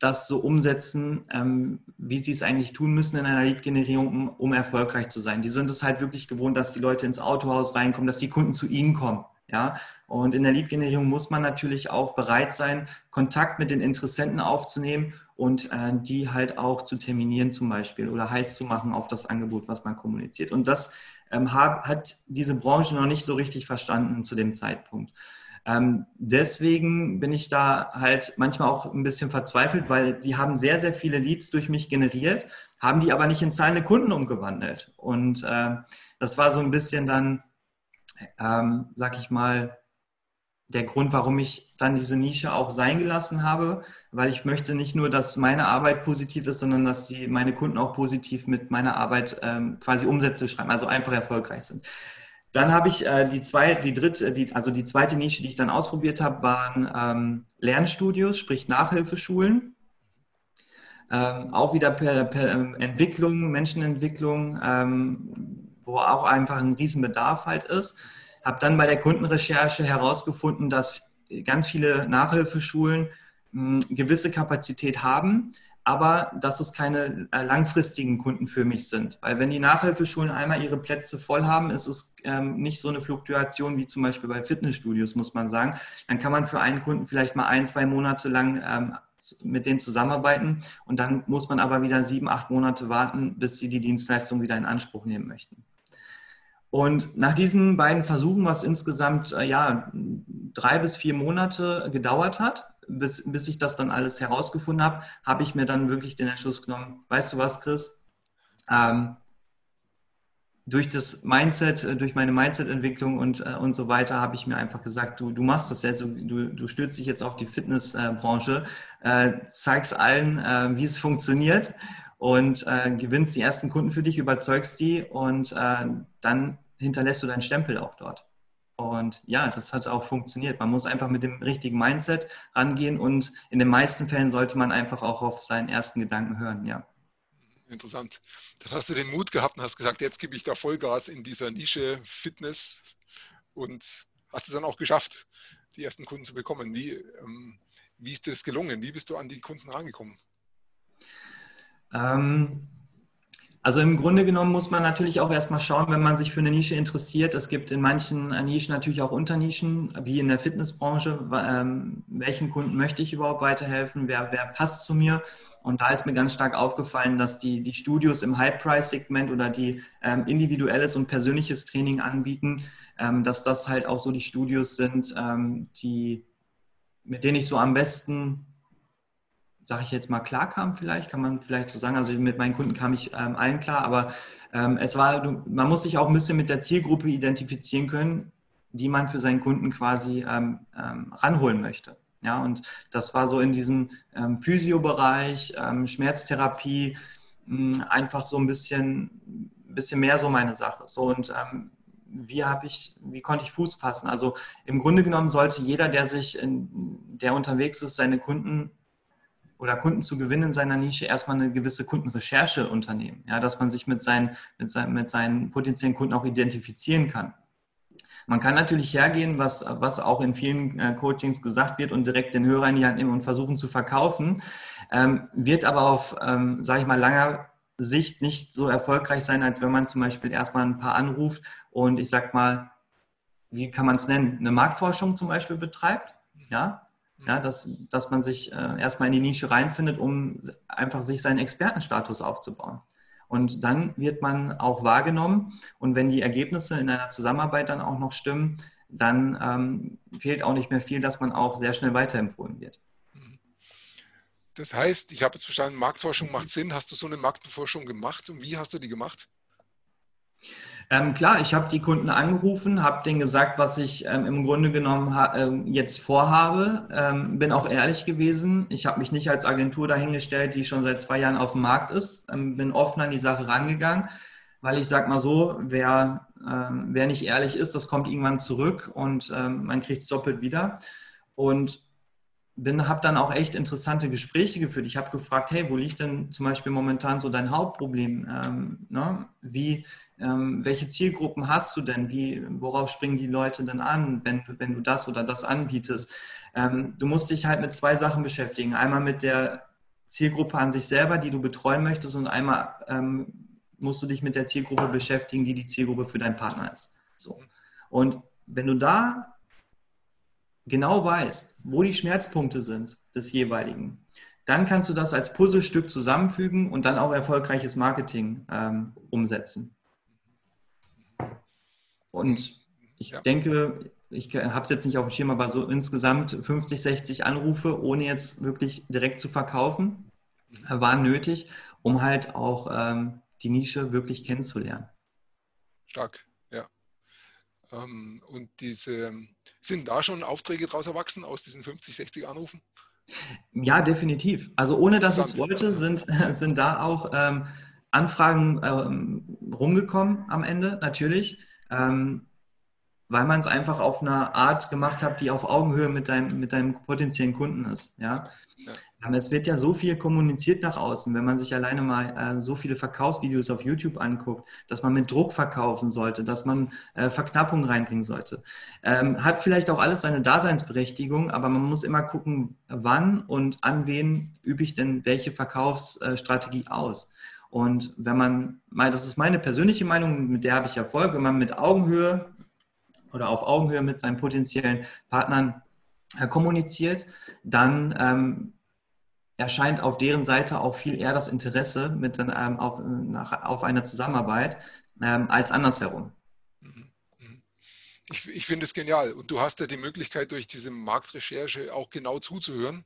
das so umsetzen, ähm, wie sie es eigentlich tun müssen in einer Lead-Generierung, um, um, erfolgreich zu sein. Die sind es halt wirklich gewohnt, dass die Leute ins Autohaus reinkommen, dass die Kunden zu ihnen kommen. Ja? Und in der Lead-Generierung muss man natürlich auch bereit sein, Kontakt mit den Interessenten aufzunehmen und äh, die halt auch zu terminieren zum Beispiel oder heiß zu machen auf das Angebot, was man kommuniziert. Und das ähm, hat, hat diese Branche noch nicht so richtig verstanden zu dem Zeitpunkt. Ähm, deswegen bin ich da halt manchmal auch ein bisschen verzweifelt, weil die haben sehr, sehr viele Leads durch mich generiert, haben die aber nicht in zahlende Kunden umgewandelt. Und äh, das war so ein bisschen dann, ähm, sag ich mal, der Grund, warum ich dann diese Nische auch sein gelassen habe, weil ich möchte nicht nur, dass meine Arbeit positiv ist, sondern dass die, meine Kunden auch positiv mit meiner Arbeit ähm, quasi Umsätze schreiben, also einfach erfolgreich sind. Dann habe ich äh, die zweite, die dritte, die, also die zweite Nische, die ich dann ausprobiert habe, waren ähm, Lernstudios, sprich Nachhilfeschulen. Ähm, auch wieder per, per ähm, Entwicklung, Menschenentwicklung, ähm, wo auch einfach ein Riesenbedarf halt ist. Habe dann bei der Kundenrecherche herausgefunden, dass ganz viele Nachhilfeschulen mh, hm, gewisse Kapazität haben, aber dass es keine äh, langfristigen Kunden für mich sind. Weil wenn die Nachhilfeschulen einmal ihre Plätze voll haben, ist es ähm, nicht so eine Fluktuation wie zum Beispiel bei Fitnessstudios, muss man sagen. Dann kann man für einen Kunden vielleicht mal ein, zwei Monate lang ähm, mit denen zusammenarbeiten und dann muss man aber wieder sieben, acht Monate warten, bis sie die Dienstleistung wieder in Anspruch nehmen möchten. Und nach diesen beiden Versuchen, was insgesamt äh, ja, drei bis vier Monate gedauert hat, bis, bis ich das dann alles herausgefunden habe, habe ich mir dann wirklich den Entschluss genommen, weißt du was, Chris? Ähm, durch das Mindset, äh, durch meine Mindset-Entwicklung und, äh, und so weiter habe ich mir einfach gesagt, du, du machst das jetzt, du, du stürzt dich jetzt auf die Fitnessbranche, äh, zeigst allen, äh, wie es funktioniert und äh, gewinnst die ersten Kunden für dich, überzeugst die und äh, dann hinterlässt du deinen Stempel auch dort. Und ja, das hat auch funktioniert. Man muss einfach mit dem richtigen Mindset rangehen und in den meisten Fällen sollte man einfach auch auf seinen ersten Gedanken hören, ja. Interessant. Dann hast du den Mut gehabt und hast gesagt, jetzt gebe ich da Vollgas in dieser Nische Fitness und hast es dann auch geschafft, die ersten Kunden zu bekommen. Wie, ähm, wie ist dir das gelungen? Wie bist du an die Kunden rangekommen? Ähm, also im Grunde genommen muss man natürlich auch erstmal schauen, wenn man sich für eine Nische interessiert. Es gibt in manchen Nischen natürlich auch Unternischen, wie in der Fitnessbranche. Ähm, welchen Kunden möchte ich überhaupt weiterhelfen? Wer, wer passt zu mir? Und da ist mir ganz stark aufgefallen, dass die, die Studios im High-Price-Segment oder die ähm, individuelles und persönliches Training anbieten, ähm, dass das halt auch so die Studios sind, ähm, die, mit denen ich so am besten sage ich jetzt mal, klar kam vielleicht, kann man vielleicht so sagen. Also mit meinen Kunden kam ich ähm, allen klar, aber ähm, es war, man muss sich auch ein bisschen mit der Zielgruppe identifizieren können, die man für seinen Kunden quasi ähm, ähm, ranholen möchte. Ja, und das war so in diesem ähm, Physio-Bereich, ähm, Schmerztherapie, mh, einfach so ein bisschen, bisschen mehr so meine Sache. So und wie habe ich, wie konnte ich Fuß fassen? Also im Grunde genommen sollte jeder, der sich, in, der unterwegs ist, seine Kunden oder Kunden zu gewinnen in seiner Nische, erstmal eine gewisse Kundenrecherche unternehmen. Ja, dass man sich mit seinen, mit, seinen, mit seinen potenziellen Kunden auch identifizieren kann. Man kann natürlich hergehen, was, was auch in vielen äh, Coachings gesagt wird und direkt den Hörer in die Hand nehmen und versuchen zu verkaufen, ähm, wird aber auf, ähm, sage ich mal, langer Sicht nicht so erfolgreich sein, als wenn man zum Beispiel erstmal ein paar anruft und ich sag mal, wie kann man es nennen, eine Marktforschung zum Beispiel betreibt, ja, ja dass, dass man sich äh, erstmal in die Nische reinfindet, um einfach sich seinen Expertenstatus aufzubauen. Und dann wird man auch wahrgenommen. Und wenn die Ergebnisse in einer Zusammenarbeit dann auch noch stimmen, dann ähm, fehlt auch nicht mehr viel, dass man auch sehr schnell weiterempfohlen wird. Das heißt, ich habe jetzt verstanden, Marktforschung macht Sinn. Hast du so eine Marktforschung gemacht und wie hast du die gemacht? Ähm, klar, ich habe die Kunden angerufen, habe denen gesagt, was ich ähm, im Grunde genommen ähm, jetzt vorhabe. Ähm, bin auch ehrlich gewesen. Ich habe mich nicht als Agentur dahingestellt, die schon seit zwei Jahren auf dem Markt ist. Ähm, bin offen an die Sache rangegangen, weil ich sage mal so, wer, ähm, wer nicht ehrlich ist, das kommt irgendwann zurück und man kriegt es doppelt wieder. Und habe dann auch echt interessante Gespräche geführt. Ich habe gefragt, hey, wo liegt denn zum Beispiel momentan so dein Hauptproblem? Ähm, ne? Wie, ähm, welche Zielgruppen hast du denn? Wie, worauf springen die Leute denn an, wenn, wenn du das oder das anbietest? Ähm, du musst dich halt mit zwei Sachen beschäftigen. Einmal mit der Zielgruppe an sich selber, die du betreuen möchtest, und einmal ähm, musst du dich mit der Zielgruppe beschäftigen, die die Zielgruppe für deinen Partner ist. So. Und wenn du da genau weißt, wo die Schmerzpunkte sind des jeweiligen, dann kannst du das als Puzzlestück zusammenfügen und dann auch erfolgreiches Marketing ähm, umsetzen. Und ich ja. denke, ich habe es jetzt nicht auf dem Schirm, aber so insgesamt 50, 60 Anrufe, ohne jetzt wirklich direkt zu verkaufen, waren nötig, um halt auch ähm, die Nische wirklich kennenzulernen. Stark, ja. Ähm, und diese, sind da schon Aufträge daraus erwachsen aus diesen 50, 60 Anrufen? Ja, definitiv. Also ohne dass ich es wollte, sind, [LAUGHS] sind da auch ähm, Anfragen ähm, rumgekommen am Ende, natürlich. Ähm, weil man es einfach auf einer Art gemacht hat, die auf Augenhöhe mit deinem, mit deinem potenziellen Kunden ist. Ja? ja. Ähm, es wird ja so viel kommuniziert nach außen, wenn man sich alleine mal äh, so viele Verkaufsvideos auf YouTube anguckt, dass man mit Druck verkaufen sollte, dass man äh, Verknappung reinbringen sollte. Ähm, hat vielleicht auch alles seine Daseinsberechtigung, aber man muss immer gucken, wann und an wen übe ich denn welche Verkaufsstrategie aus. Und wenn man, das ist meine persönliche Meinung, mit der habe ich Erfolg, wenn man mit Augenhöhe oder auf Augenhöhe mit seinen potenziellen Partnern äh, kommuniziert, dann ähm, erscheint auf deren Seite auch viel eher das Interesse mit, ähm, auf, nach, auf eine Zusammenarbeit ähm, als andersherum. Mhm. Mhm. Ich, ich finde es genial. Und du hast ja die Möglichkeit, durch diese Marktrecherche auch genau zuzuhören.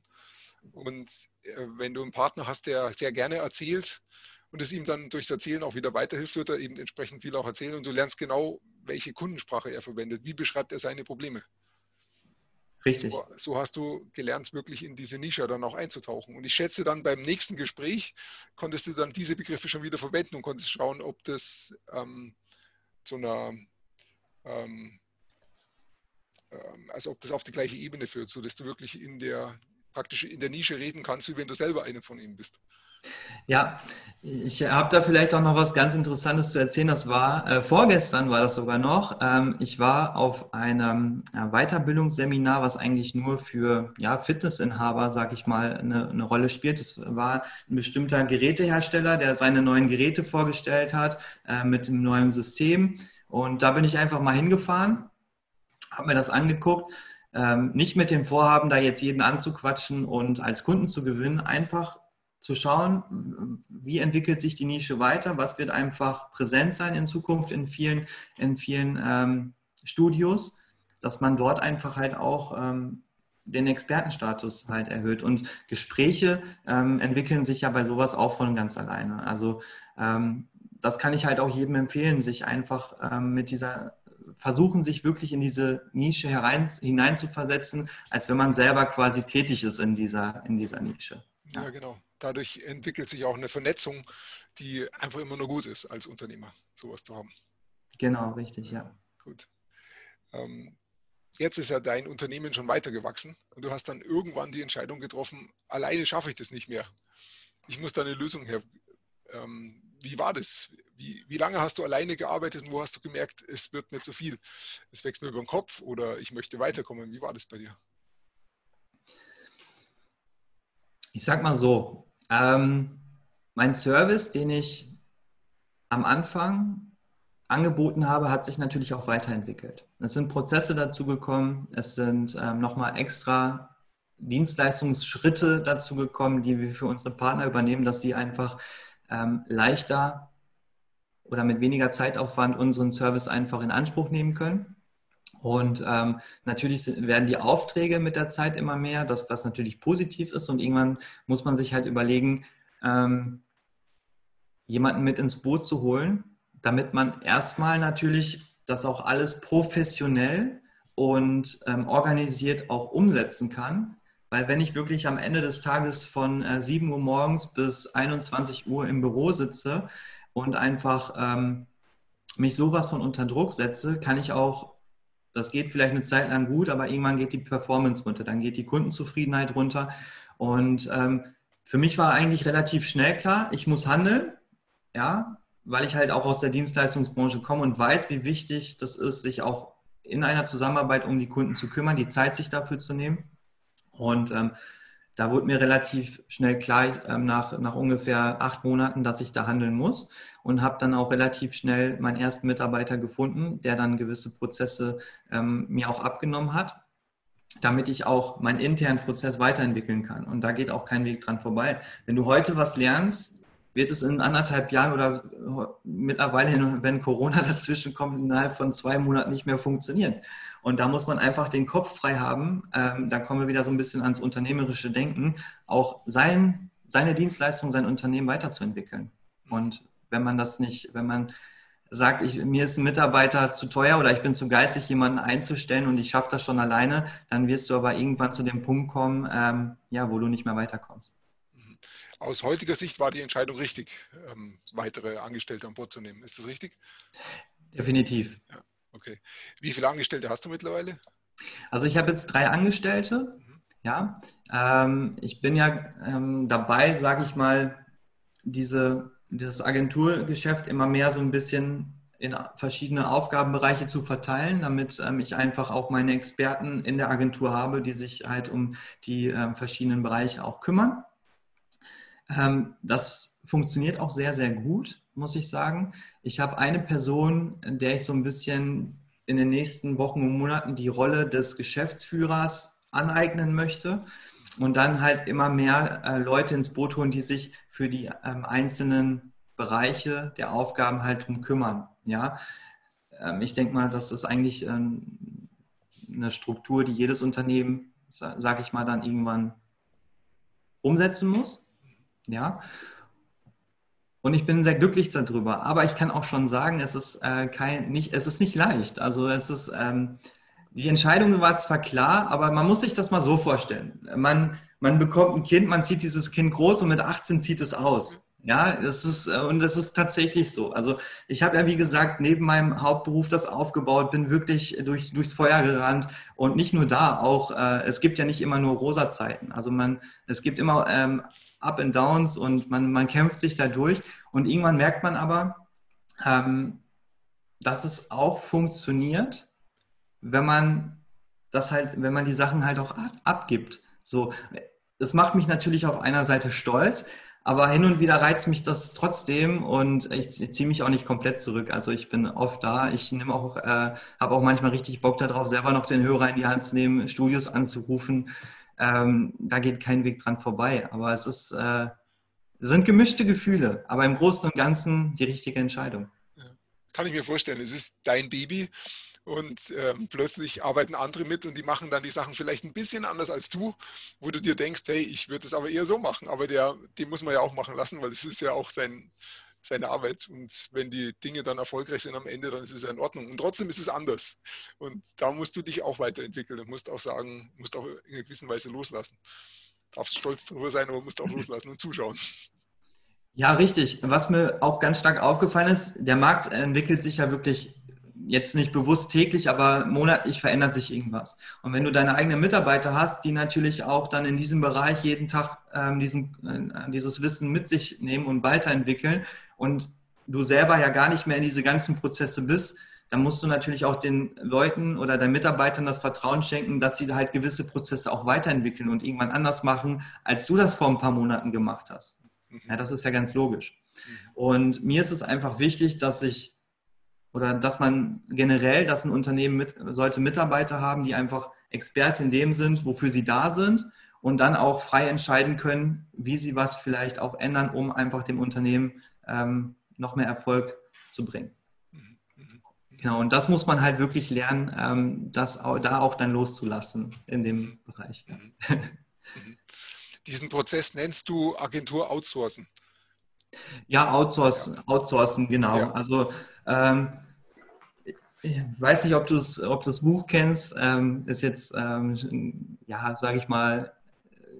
Und äh, wenn du einen Partner hast, der sehr gerne erzählt und es ihm dann durchs Erzählen auch wieder weiterhilft, wird er eben entsprechend viel auch erzählen und du lernst genau, welche Kundensprache er verwendet. Wie beschreibt er seine Probleme? Richtig. So, so, hast du gelernt, wirklich in diese Nische dann auch einzutauchen. Und ich schätze dann beim nächsten Gespräch konntest du dann diese Begriffe schon wieder verwenden und konntest schauen, ob das ähm, zu einer, ähm, ähm, also ob das auf die gleiche Ebene führt, sodass du wirklich in der praktisch in der Nische reden kannst, wie wenn du selber einer von ihnen bist. Ja, ich habe da vielleicht auch noch was ganz Interessantes zu erzählen. Das war äh, vorgestern, war das sogar noch. Ähm, ich war auf einem ja, Weiterbildungsseminar, was eigentlich nur für ja, Fitnessinhaber, sag ich mal, eine, eine Rolle spielt. Es war ein bestimmter Gerätehersteller, der seine neuen Geräte vorgestellt hat äh, mit dem neuen System. Und da bin ich einfach mal hingefahren, habe mir das angeguckt. Ähm, nicht mit dem Vorhaben, da jetzt jeden anzuquatschen und als Kunden zu gewinnen, einfach zu schauen, wie entwickelt sich die Nische weiter, was wird einfach präsent sein in Zukunft in vielen, in vielen ähm, Studios, dass man dort einfach halt auch ähm, den Expertenstatus halt erhöht. Und Gespräche ähm, entwickeln sich ja bei sowas auch von ganz alleine. Also ähm, das kann ich halt auch jedem empfehlen, sich einfach ähm, mit dieser versuchen, sich wirklich in diese Nische herein, hineinzuversetzen, als wenn man selber quasi tätig ist in dieser, in dieser Nische. Ja. ja, genau. Dadurch entwickelt sich auch eine Vernetzung, die einfach immer nur gut ist als Unternehmer, sowas zu haben. Genau, richtig, ja. Gut. Ähm, jetzt ist ja dein Unternehmen schon weitergewachsen und du hast dann irgendwann die Entscheidung getroffen, alleine schaffe ich das nicht mehr. Ich muss da eine Lösung her. Ähm, wie war das? Wie, wie lange hast du alleine gearbeitet und wo hast du gemerkt, es wird mir zu viel? Es wächst mir über den Kopf oder ich möchte weiterkommen. Wie war das bei dir? Ich sag mal so, ähm, mein Service, den ich am Anfang angeboten habe, hat sich natürlich auch weiterentwickelt. Es sind Prozesse dazugekommen, es sind ähm, nochmal extra Dienstleistungsschritte dazugekommen, die wir für unsere Partner übernehmen, dass sie einfach ähm, leichter oder mit weniger Zeitaufwand unseren Service einfach in Anspruch nehmen können. Und ähm, natürlich werden die Aufträge mit der Zeit immer mehr, das, was natürlich positiv ist. Und irgendwann muss man sich halt überlegen, ähm, jemanden mit ins Boot zu holen, damit man erstmal natürlich das auch alles professionell und ähm, organisiert auch umsetzen kann. Weil wenn ich wirklich am Ende des Tages von äh, 7 Uhr morgens bis 21 Uhr im Büro sitze und einfach ähm, mich sowas von unter Druck setze, kann ich auch, das geht vielleicht eine Zeit lang gut, aber irgendwann geht die Performance runter, dann geht die Kundenzufriedenheit runter. Und ähm, für mich war eigentlich relativ schnell klar, ich muss handeln, ja, weil ich halt auch aus der Dienstleistungsbranche komme und weiß, wie wichtig das ist, sich auch in einer Zusammenarbeit um die Kunden zu kümmern, die Zeit sich dafür zu nehmen. Und ähm, da wurde mir relativ schnell klar, ähm, nach, nach ungefähr acht Monaten, dass ich da handeln muss und habe dann auch relativ schnell meinen ersten Mitarbeiter gefunden, der dann gewisse Prozesse ähm, mir auch abgenommen hat, damit ich auch meinen internen Prozess weiterentwickeln kann. Und da geht auch kein Weg dran vorbei. Wenn du heute was lernst, wird es in anderthalb Jahren oder mittlerweile, wenn Corona [LAUGHS] dazwischen kommt, innerhalb von zwei Monaten nicht mehr funktionieren. Und da muss man einfach den Kopf frei haben. Ähm, da kommen wir wieder so ein bisschen ans unternehmerische Denken, auch sein, seine Dienstleistung, sein Unternehmen weiterzuentwickeln. Und wenn man das nicht, wenn man sagt, ich, mir ist ein Mitarbeiter zu teuer oder ich bin zu geizig, jemanden einzustellen und ich schaffe das schon alleine, dann wirst du aber irgendwann zu dem Punkt kommen, ähm, ja, wo du nicht mehr weiterkommst. Aus heutiger Sicht war die Entscheidung richtig, ähm, weitere Angestellte an Bord zu nehmen. Ist das richtig? Definitiv. Ja. Okay. Wie viele Angestellte hast du mittlerweile? Also ich habe jetzt drei Angestellte. Mhm. Ja, ähm, ich bin ja ähm, dabei, sage ich mal, diese, dieses Agenturgeschäft immer mehr so ein bisschen in verschiedene Aufgabenbereiche zu verteilen, damit ähm, ich einfach auch meine Experten in der Agentur habe, die sich halt um die ähm, verschiedenen Bereiche auch kümmern. Ähm, das funktioniert auch sehr, sehr gut muss ich sagen. Ich habe eine Person, der ich so ein bisschen in den nächsten Wochen und Monaten die Rolle des Geschäftsführers aneignen möchte und dann halt immer mehr äh, Leute ins Boot holen, die sich für die ähm, einzelnen Bereiche der Aufgaben halt drum kümmern. Ja, ähm, ich denke mal, das ist eigentlich eine Struktur, die jedes Unternehmen, sage ich mal, dann irgendwann umsetzen muss. Ja, und ich bin sehr glücklich darüber. Aber ich kann auch schon sagen, es ist, äh, kein, nicht, es ist nicht leicht. Also es ist, ähm, die Entscheidung war zwar klar, aber man muss sich das mal so vorstellen. Man, man bekommt ein Kind, man zieht dieses Kind groß und mit 18 zieht es aus. Ja, es ist, äh, und es ist tatsächlich so. Also ich habe ja, wie gesagt, neben meinem Hauptberuf das aufgebaut, bin wirklich durch, durchs Feuer gerannt und nicht nur da, auch, äh, es gibt ja nicht immer nur rosa Zeiten. Also man, es gibt immer ähm, Up and Downs und man, man kämpft sich da durch. Und irgendwann merkt man aber, ähm, dass es auch funktioniert, wenn man das halt, wenn man die Sachen halt auch abgibt. So, es macht mich natürlich auf einer Seite stolz, aber hin und wieder reizt mich das trotzdem und ich, ich ziehe mich auch nicht komplett zurück. Also ich bin oft da. Ich nehme auch, äh, habe auch manchmal richtig Bock darauf, selber noch den Hörer in die Hand zu nehmen, Studios anzurufen ähm, da geht kein Weg dran vorbei. Aber es ist, äh, sind gemischte Gefühle, aber im Großen und Ganzen die richtige Entscheidung. Kann ich mir vorstellen. Es ist dein Baby und ähm, plötzlich arbeiten andere mit und die machen dann die Sachen vielleicht ein bisschen anders als du, wo du dir denkst, hey, ich würde es aber eher so machen, aber der, den muss man ja auch machen lassen, weil das ist ja auch sein, seine Arbeit und wenn die Dinge dann erfolgreich sind am Ende, dann ist es ja in Ordnung und trotzdem ist es anders und da musst du dich auch weiterentwickeln und musst auch sagen, musst auch in einer gewissen Weise loslassen. Darfst stolz darüber sein, aber musst auch loslassen und zuschauen. Ja, richtig. Was mir auch ganz stark aufgefallen ist, der Markt entwickelt sich ja wirklich jetzt nicht bewusst täglich, aber monatlich verändert sich irgendwas. Und wenn du deine eigenen Mitarbeiter hast, die natürlich auch dann in diesem Bereich jeden Tag ähm, diesen, äh, dieses Wissen mit sich nehmen und weiterentwickeln und du selber ja gar nicht mehr in diese ganzen Prozesse bist, dann musst du natürlich auch den Leuten oder deinen Mitarbeitern das Vertrauen schenken, dass sie halt gewisse Prozesse auch weiterentwickeln und irgendwann anders machen, als du das vor ein paar Monaten gemacht hast. Ja, das ist ja ganz logisch. Und mir ist es einfach wichtig, dass ich oder dass man generell, dass ein Unternehmen mit, sollte Mitarbeiter haben, die einfach Experte in dem sind, wofür sie da sind und dann auch frei entscheiden können, wie sie was vielleicht auch ändern, um einfach dem Unternehmen ähm, noch mehr Erfolg zu bringen. Genau, und das muss man halt wirklich lernen, ähm, das da auch dann loszulassen in dem Bereich. Ja. Diesen Prozess nennst du Agentur outsourcen. Ja, outsourcen, outsourcen genau. Ja. Also ähm, ich weiß nicht, ob du ob das Buch kennst, ähm, ist jetzt, ähm, ja, sage ich mal,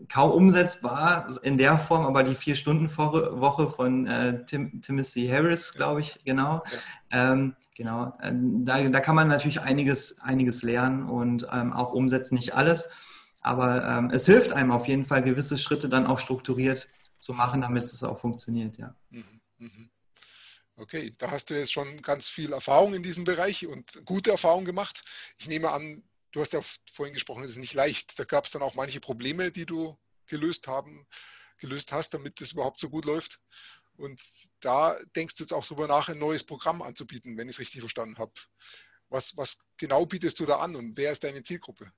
kaum umsetzbar in der Form, aber die Vier-Stunden-Woche von äh, Tim, Timothy Harris, glaube ich, genau. Ja. Ähm, genau, äh, da, da kann man natürlich einiges, einiges lernen und ähm, auch umsetzen, nicht alles. Aber ähm, es hilft einem auf jeden Fall, gewisse Schritte dann auch strukturiert zu machen, damit es auch funktioniert, ja. Mhm, mhm. Okay, da hast du jetzt schon ganz viel Erfahrung in diesem Bereich und gute Erfahrungen gemacht. Ich nehme an, du hast ja vorhin gesprochen, es ist nicht leicht. Da gab es dann auch manche Probleme, die du gelöst haben, gelöst hast, damit es überhaupt so gut läuft. Und da denkst du jetzt auch darüber nach, ein neues Programm anzubieten, wenn ich es richtig verstanden habe. Was, was genau bietest du da an und wer ist deine Zielgruppe?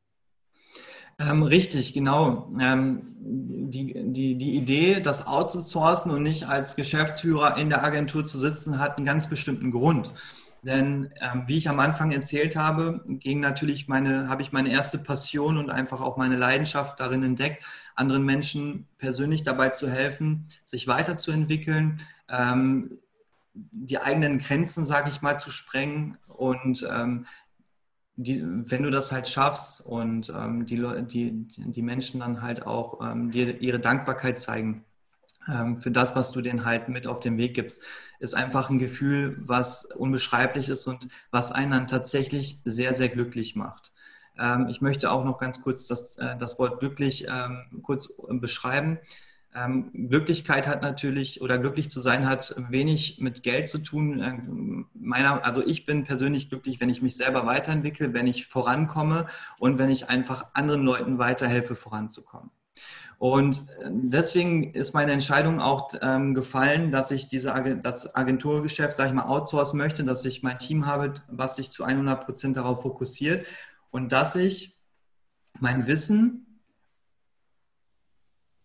Ähm, richtig, genau. Ähm, die, die, die Idee, das outzusourcen und nicht als Geschäftsführer in der Agentur zu sitzen, hat einen ganz bestimmten Grund. Denn ähm, wie ich am Anfang erzählt habe, ging natürlich meine, habe ich meine erste Passion und einfach auch meine Leidenschaft darin entdeckt, anderen Menschen persönlich dabei zu helfen, sich weiterzuentwickeln, ähm, die eigenen Grenzen, sage ich mal, zu sprengen und ähm, die, wenn du das halt schaffst und ähm, die, die, die Menschen dann halt auch ähm, dir ihre Dankbarkeit zeigen für das, was du denen halt mit auf den Weg gibst, ist einfach ein Gefühl, was unbeschreiblich ist und was einen dann tatsächlich sehr, sehr glücklich macht. Ähm, ich möchte auch noch ganz kurz das, äh, das Wort glücklich ähm, kurz beschreiben. Ähm, Glücklichkeit hat natürlich oder glücklich zu sein hat wenig mit Geld zu tun. Ähm, meiner, also ich bin persönlich glücklich, wenn ich mich selber weiterentwickle, wenn ich vorankomme und wenn ich einfach anderen Leuten weiterhelfe, voranzukommen. Und äh, deswegen ist meine Entscheidung auch ähm, gefallen, dass ich diese das Agenturgeschäft, sage ich mal, outsourcen möchte, dass ich mein Team habe, was sich zu 100 Prozent darauf fokussiert und dass ich mein Wissen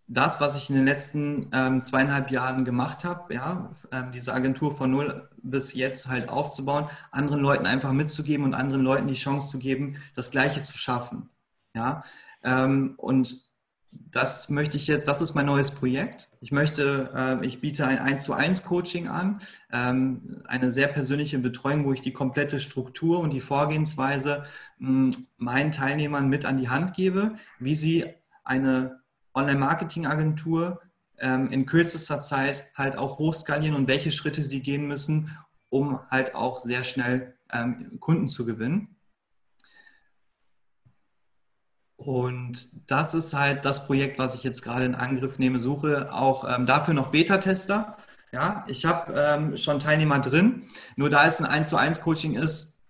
das, was ich in den letzten ähm, zweieinhalb Jahren gemacht habe, ja, ähm, diese Agentur von null bis jetzt halt aufzubauen, anderen Leuten einfach mitzugeben und anderen Leuten die Chance zu geben, das Gleiche zu schaffen. Ja, ähm, und das möchte ich jetzt, das ist mein neues Projekt. Ich möchte, äh, ich biete ein 1 zu 1 Coaching an, ähm, eine sehr persönliche Betreuung, wo ich die komplette Struktur und die Vorgehensweise mh, meinen Teilnehmern mit an die Hand gebe, wie sie eine Online-Marketing-Agentur ähm, in kürzester Zeit halt auch hochskalieren und welche Schritte sie gehen müssen, um halt auch sehr schnell ähm, Kunden zu gewinnen. Und das ist halt das Projekt, was ich jetzt gerade in Angriff nehme, suche auch ähm, dafür noch Beta-Tester. Ja, ich habe ähm, schon Teilnehmer drin, nur da es ein 1 zu 1 Coaching ist,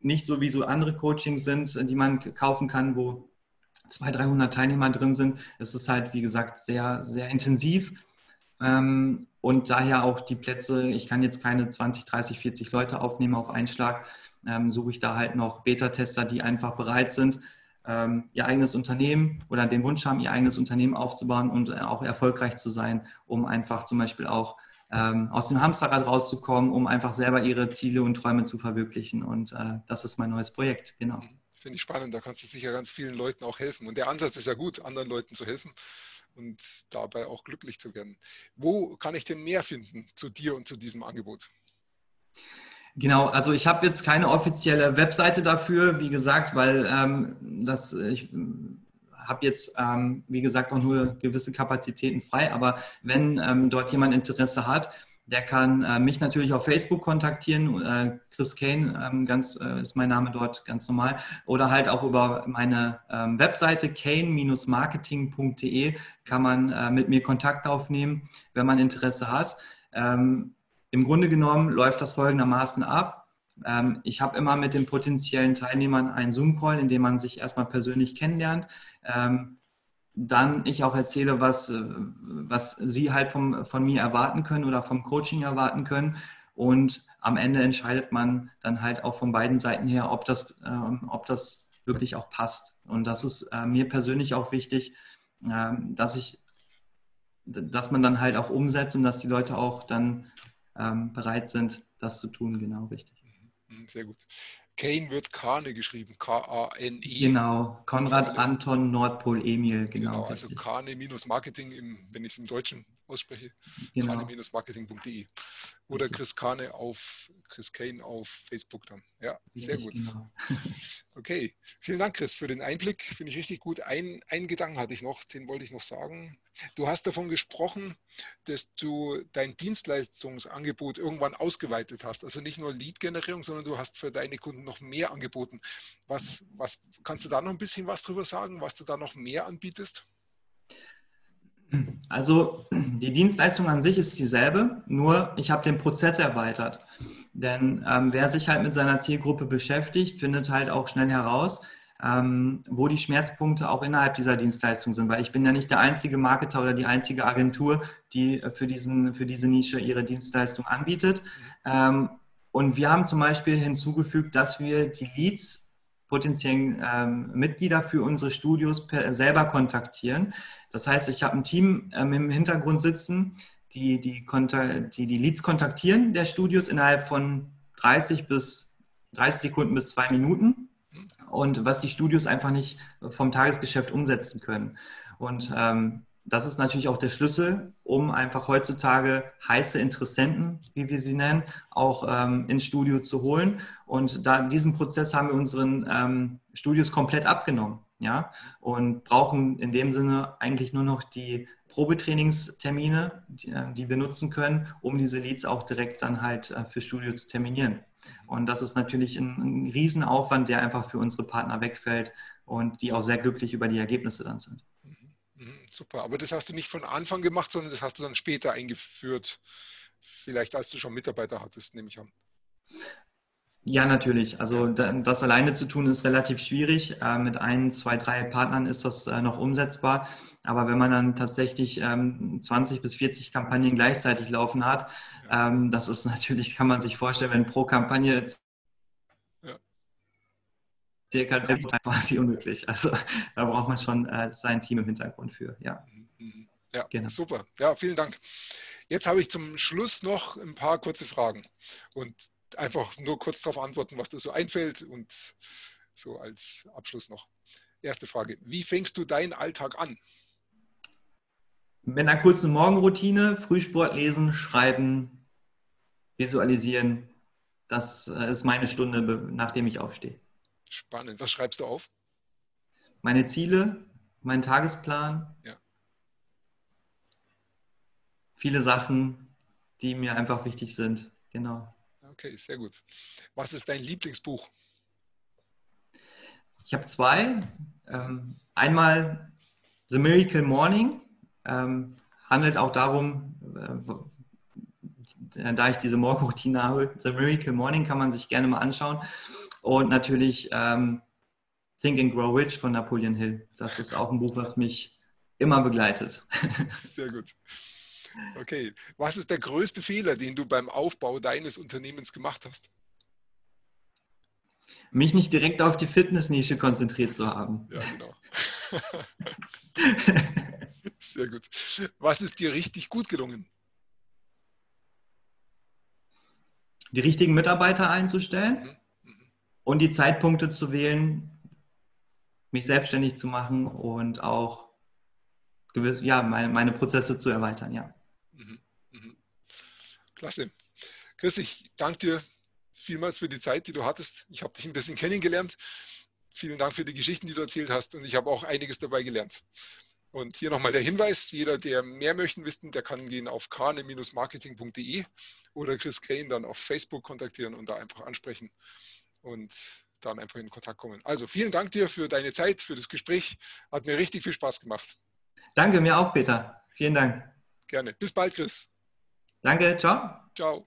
nicht so wie so andere Coachings sind, die man kaufen kann, wo 200, 300 Teilnehmer drin sind. Es ist halt, wie gesagt, sehr, sehr intensiv. Ähm, und daher auch die Plätze, ich kann jetzt keine 20, 30, 40 Leute aufnehmen auf einen Schlag, ähm, suche ich da halt noch Beta-Tester, die einfach bereit sind, ähm, ihr eigenes Unternehmen oder den Wunsch haben, ihr eigenes Unternehmen aufzubauen und äh, auch erfolgreich zu sein, um einfach zum Beispiel auch ähm, aus dem Hamsterrad rauszukommen, um einfach selber ihre Ziele und Träume zu verwirklichen. Und äh, das ist mein neues Projekt, genau. Finde ich spannend, da kannst du sicher ganz vielen Leuten auch helfen. Und der Ansatz ist ja gut, anderen Leuten zu helfen und dabei auch glücklich zu werden. Wo kann ich denn mehr finden zu dir und zu diesem Angebot? Genau, also ich habe jetzt keine offizielle Webseite dafür, wie gesagt, weil ähm, das ich habe jetzt, ähm, wie gesagt, auch nur gewisse Kapazitäten frei. Aber wenn ähm, dort jemand Interesse hat, der kann äh, mich natürlich auf Facebook kontaktieren. Äh, Chris Kane ähm, ganz, äh, ist mein Name dort ganz normal. Oder halt auch über meine ähm, Webseite kane-marketing.de kann man äh, mit mir Kontakt aufnehmen, wenn man Interesse hat. Ähm, Im Grunde genommen läuft das folgendermaßen ab. Ähm, ich habe immer mit den potenziellen Teilnehmern einen Zoom-Call, in dem man sich erstmal persönlich kennenlernt. Ähm, dann ich auch erzähle, was, äh, was Sie halt vom, von mir erwarten können oder vom Coaching erwarten können. Und am Ende entscheidet man dann halt auch von beiden Seiten her, ob das, ähm, ob das wirklich auch passt. Und das ist äh, mir persönlich auch wichtig, dass ich, dass man dann halt auch umsetzt und dass die Leute auch dann ähm, bereit sind, das zu tun. Genau, richtig. Mhm, sehr gut. Kane wird Kane geschrieben, K-A-N-E. Genau, Konrad Anton Nordpol Emil, genau. Genau, also Kane-Marketing, wenn ich es im Deutschen ausspreche, genau. kane-marketing.de. Oder Chris Kane auf Chris Kane auf Facebook dann. Ja, sehr gut. Genau. [LAUGHS] Okay, vielen Dank, Chris, für den Einblick. Finde ich richtig gut. Ein, einen Gedanken hatte ich noch, den wollte ich noch sagen. Du hast davon gesprochen, dass du dein Dienstleistungsangebot irgendwann ausgeweitet hast. Also nicht nur Lead-Generierung, sondern du hast für deine Kunden noch mehr angeboten. Was, was kannst du da noch ein bisschen was drüber sagen, was du da noch mehr anbietest? Also die Dienstleistung an sich ist dieselbe, nur ich habe den Prozess erweitert. Denn ähm, wer sich halt mit seiner Zielgruppe beschäftigt, findet halt auch schnell heraus, ähm, wo die Schmerzpunkte auch innerhalb dieser Dienstleistung sind. Weil ich bin ja nicht der einzige Marketer oder die einzige Agentur, die für, diesen, für diese Nische ihre Dienstleistung anbietet. Ähm, und wir haben zum Beispiel hinzugefügt, dass wir die Leads potenziellen ähm, Mitglieder für unsere Studios per, selber kontaktieren. Das heißt, ich habe ein Team ähm, im Hintergrund sitzen, die die, die die Leads kontaktieren der Studios innerhalb von 30 bis 30 Sekunden bis zwei Minuten und was die Studios einfach nicht vom Tagesgeschäft umsetzen können. Und ähm, das ist natürlich auch der Schlüssel, um einfach heutzutage heiße Interessenten, wie wir sie nennen, auch ähm, ins Studio zu holen. Und da diesen Prozess haben wir unseren ähm, Studios komplett abgenommen, ja, und brauchen in dem Sinne eigentlich nur noch die Probetrainingstermine, die, äh, die wir nutzen können, um diese Leads auch direkt dann halt äh, für Studio zu terminieren. Und das ist natürlich ein, ein Riesenaufwand, der einfach für unsere Partner wegfällt und die auch sehr glücklich über die Ergebnisse dann sind. Mhm, super, aber das hast du nicht von Anfang gemacht, sondern das hast du dann später eingeführt, vielleicht als du schon Mitarbeiter hattest, nehme ich an. Ja, natürlich. Also das alleine zu tun ist relativ schwierig. Äh, mit ein, zwei, drei Partnern ist das äh, noch umsetzbar. Aber wenn man dann tatsächlich 20 ähm, bis 40 Kampagnen gleichzeitig laufen hat, ähm, das ist [LAUGHS] natürlich, kann man sich vorstellen, wenn pro Kampagne circa quasi unmöglich. Also da braucht man schon äh, sein Team im Hintergrund für, ja. Mhm. Ja, genau. super. Ja, vielen Dank. Jetzt habe ich zum Schluss noch ein paar kurze Fragen und einfach nur kurz darauf antworten, was dir so einfällt und so als Abschluss noch. Erste Frage, wie fängst du deinen Alltag an? Mit einer kurzen Morgenroutine, Frühsport lesen, schreiben, visualisieren. Das äh, ist meine Stunde, nachdem ich aufstehe. Spannend. Was schreibst du auf? Meine Ziele, meinen Tagesplan. Ja. Viele Sachen, die mir einfach wichtig sind. Genau. Okay, sehr gut. Was ist dein Lieblingsbuch? Ich habe zwei. Ähm, einmal The Miracle Morning. Ähm, handelt auch darum, äh, da ich diese Morgenroutine habe. The Miracle Morning kann man sich gerne mal anschauen. Und natürlich ähm, Think and Grow Rich von Napoleon Hill. Das ist auch ein Buch, was mich immer begleitet. [LAUGHS] Sehr gut. Okay. Was ist der größte Fehler, den du beim Aufbau deines Unternehmens gemacht hast? Mich nicht direkt auf die Fitnessnische konzentriert zu haben. Ja, genau. [LAUGHS] Sehr gut. Was ist dir richtig gut gelungen? die richtigen Mitarbeiter einzustellen mhm. Und die Zeitpunkte zu wählen, mich selbstständig zu machen und auch gewiss, ja, meine, meine Prozesse zu erweitern, ja. Mhm. Mhm. Klasse. Chris, ich danke dir vielmals für die Zeit, die du hattest. Ich habe dich ein bisschen kennengelernt. Vielen Dank für die Geschichten, die du erzählt hast und ich habe auch einiges dabei gelernt. Und hier nochmal der Hinweis, jeder, der mehr möchten wissen, der kann gehen auf kane-marketing.de oder Chris Kane dann auf Facebook kontaktieren und da einfach ansprechen und dann einfach in Kontakt kommen. Also vielen Dank dir für deine Zeit, für das Gespräch. Hat mir richtig viel Spaß gemacht. Danke, mir auch, Peter. Vielen Dank. Gerne. Bis bald, Chris. Danke, ciao. Ciao.